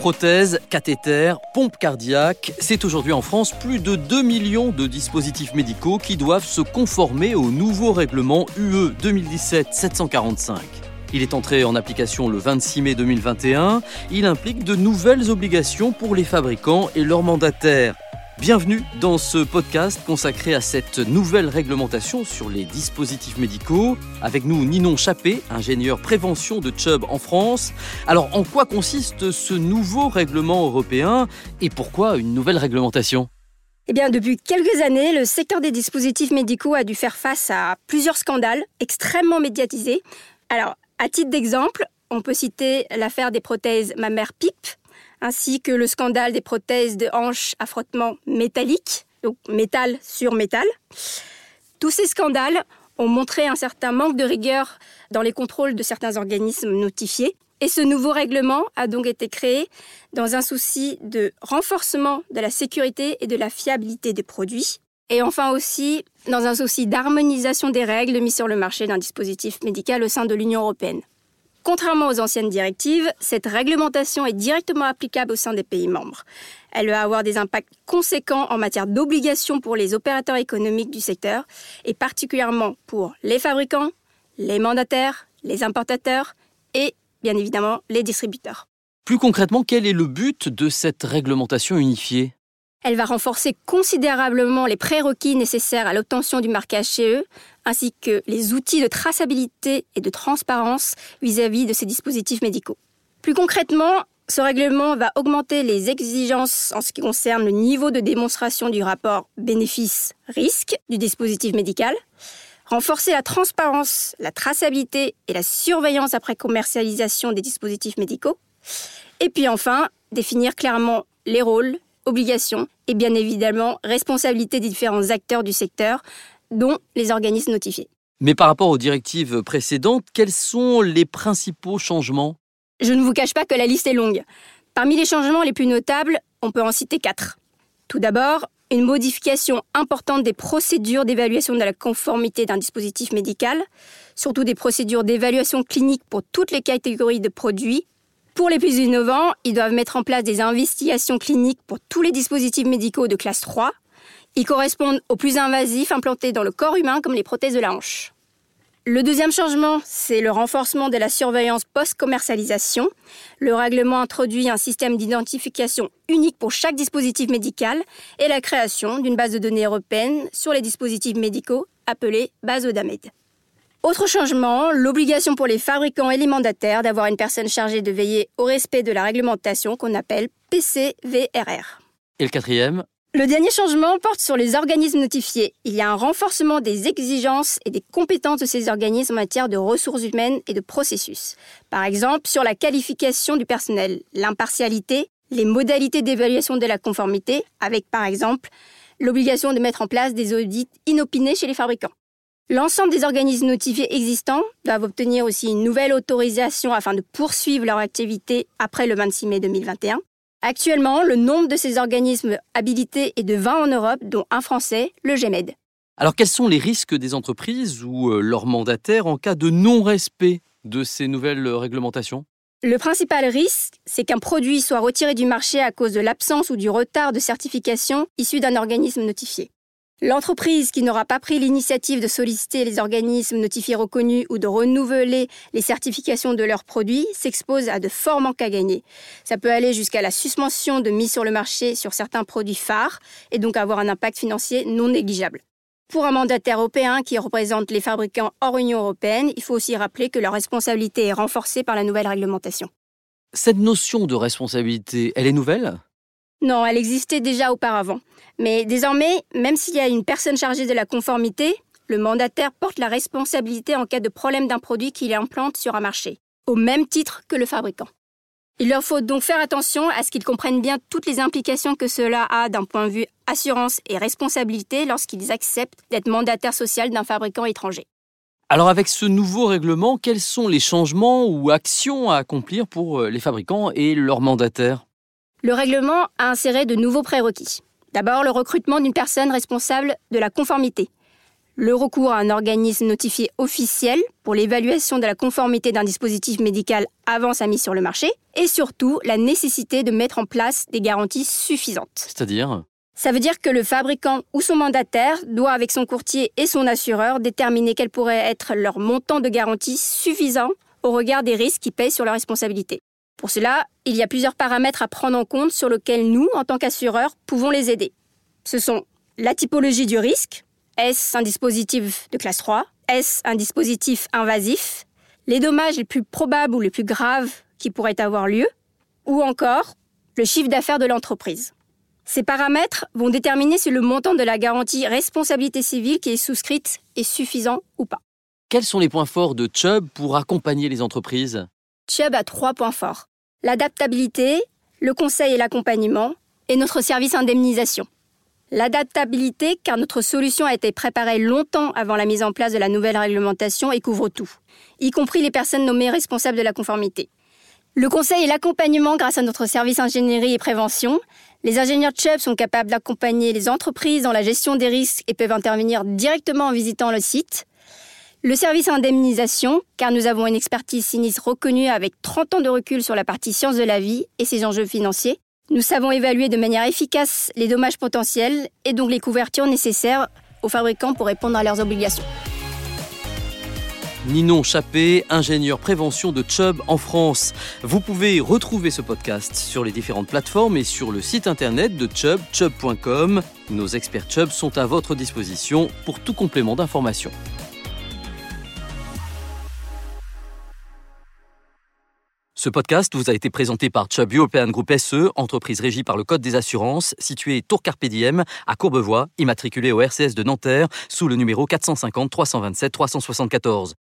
Prothèses, cathéters, pompes cardiaques, c'est aujourd'hui en France plus de 2 millions de dispositifs médicaux qui doivent se conformer au nouveau règlement UE 2017-745. Il est entré en application le 26 mai 2021. Il implique de nouvelles obligations pour les fabricants et leurs mandataires. Bienvenue dans ce podcast consacré à cette nouvelle réglementation sur les dispositifs médicaux. Avec nous Ninon Chappé, ingénieur prévention de Chubb en France. Alors en quoi consiste ce nouveau règlement européen et pourquoi une nouvelle réglementation? Eh bien, depuis quelques années, le secteur des dispositifs médicaux a dû faire face à plusieurs scandales extrêmement médiatisés. Alors, à titre d'exemple, on peut citer l'affaire des prothèses mammaires PIP, ainsi que le scandale des prothèses de hanches à frottement métallique, donc métal sur métal. Tous ces scandales ont montré un certain manque de rigueur dans les contrôles de certains organismes notifiés. Et ce nouveau règlement a donc été créé dans un souci de renforcement de la sécurité et de la fiabilité des produits. Et enfin aussi dans un souci d'harmonisation des règles mises sur le marché d'un dispositif médical au sein de l'Union européenne. Contrairement aux anciennes directives, cette réglementation est directement applicable au sein des pays membres. Elle va avoir des impacts conséquents en matière d'obligations pour les opérateurs économiques du secteur, et particulièrement pour les fabricants, les mandataires, les importateurs et, bien évidemment, les distributeurs. Plus concrètement, quel est le but de cette réglementation unifiée? Elle va renforcer considérablement les prérequis nécessaires à l'obtention du marquage CE, ainsi que les outils de traçabilité et de transparence vis-à-vis de ces dispositifs médicaux. Plus concrètement, ce règlement va augmenter les exigences en ce qui concerne le niveau de démonstration du rapport bénéfice-risque du dispositif médical, renforcer la transparence, la traçabilité et la surveillance après commercialisation des dispositifs médicaux, et puis enfin définir clairement les rôles, obligations et bien évidemment responsabilités des différents acteurs du secteur, dont les organismes notifiés. Mais par rapport aux directives précédentes, quels sont les principaux changements? Je ne vous cache pas que la liste est longue. Parmi les changements les plus notables, on peut en citer quatre. Tout d'abord, une modification importante des procédures d'évaluation de la conformité d'un dispositif médical, surtout des procédures d'évaluation clinique pour toutes les catégories de produits pour les plus innovants, ils doivent mettre en place des investigations cliniques pour tous les dispositifs médicaux de classe 3. Ils correspondent aux plus invasifs implantés dans le corps humain comme les prothèses de la hanche. Le deuxième changement, c'est le renforcement de la surveillance post-commercialisation. Le règlement introduit un système d'identification unique pour chaque dispositif médical et la création d'une base de données européenne sur les dispositifs médicaux appelée base ODAMED. Autre changement, l'obligation pour les fabricants et les mandataires d'avoir une personne chargée de veiller au respect de la réglementation qu'on appelle PCVRR. Et le quatrième Le dernier changement porte sur les organismes notifiés. Il y a un renforcement des exigences et des compétences de ces organismes en matière de ressources humaines et de processus. Par exemple, sur la qualification du personnel, l'impartialité, les modalités d'évaluation de la conformité, avec par exemple l'obligation de mettre en place des audits inopinés chez les fabricants. L'ensemble des organismes notifiés existants doivent obtenir aussi une nouvelle autorisation afin de poursuivre leur activité après le 26 mai 2021. Actuellement, le nombre de ces organismes habilités est de 20 en Europe, dont un français, le GEMED. Alors quels sont les risques des entreprises ou euh, leurs mandataires en cas de non-respect de ces nouvelles réglementations? Le principal risque, c'est qu'un produit soit retiré du marché à cause de l'absence ou du retard de certification issu d'un organisme notifié. L'entreprise qui n'aura pas pris l'initiative de solliciter les organismes notifiés reconnus ou de renouveler les certifications de leurs produits s'expose à de forts manques à gagner. Ça peut aller jusqu'à la suspension de mise sur le marché sur certains produits phares et donc avoir un impact financier non négligeable. Pour un mandataire européen qui représente les fabricants hors Union européenne, il faut aussi rappeler que leur responsabilité est renforcée par la nouvelle réglementation. Cette notion de responsabilité, elle est nouvelle? Non, elle existait déjà auparavant. Mais désormais, même s'il y a une personne chargée de la conformité, le mandataire porte la responsabilité en cas de problème d'un produit qu'il implante sur un marché, au même titre que le fabricant. Il leur faut donc faire attention à ce qu'ils comprennent bien toutes les implications que cela a d'un point de vue assurance et responsabilité lorsqu'ils acceptent d'être mandataire social d'un fabricant étranger. Alors avec ce nouveau règlement, quels sont les changements ou actions à accomplir pour euh, les fabricants et leurs mandataires? Le règlement a inséré de nouveaux prérequis. D'abord, le recrutement d'une personne responsable de la conformité. le recours à un organisme notifié officiel pour l'évaluation de la conformité d'un dispositif médical avant sa mise sur le marché, et surtout la nécessité de mettre en place des garanties suffisantes. C'est-à-dire? Ça veut dire que le fabricant ou son mandataire doit, avec son courtier et son assureur, déterminer quel pourrait être leur montant de garantie suffisant au regard des risques qui pèsent sur leur responsabilité. Pour cela, il y a plusieurs paramètres à prendre en compte sur lesquels nous, en tant qu'assureurs, pouvons les aider. Ce sont la typologie du risque, est-ce un dispositif de classe 3 Est-ce un dispositif invasif Les dommages les plus probables ou les plus graves qui pourraient avoir lieu Ou encore le chiffre d'affaires de l'entreprise. Ces paramètres vont déterminer si le montant de la garantie responsabilité civile qui est souscrite est suffisant ou pas. Quels sont les points forts de Chubb pour accompagner les entreprises? Chubb a trois points forts. L'adaptabilité, le conseil et l'accompagnement, et notre service indemnisation. L'adaptabilité, car notre solution a été préparée longtemps avant la mise en place de la nouvelle réglementation et couvre tout, y compris les personnes nommées responsables de la conformité. Le conseil et l'accompagnement grâce à notre service ingénierie et prévention. Les ingénieurs Chubb sont capables d'accompagner les entreprises dans la gestion des risques et peuvent intervenir directement en visitant le site. Le service indemnisation, car nous avons une expertise sinistre reconnue avec 30 ans de recul sur la partie sciences de la vie et ses enjeux financiers. Nous savons évaluer de manière efficace les dommages potentiels et donc les couvertures nécessaires aux fabricants pour répondre à leurs obligations. Ninon Chappé, ingénieur prévention de Chubb en France. Vous pouvez retrouver ce podcast sur les différentes plateformes et sur le site internet de Chubb, chubb.com. Nos experts Chubb sont à votre disposition pour tout complément d'information. Ce podcast vous a été présenté par Chubb European Group SE, entreprise régie par le Code des assurances, située Tour Carpe Diem à Courbevoie, immatriculée au RCS de Nanterre sous le numéro 450 327 374.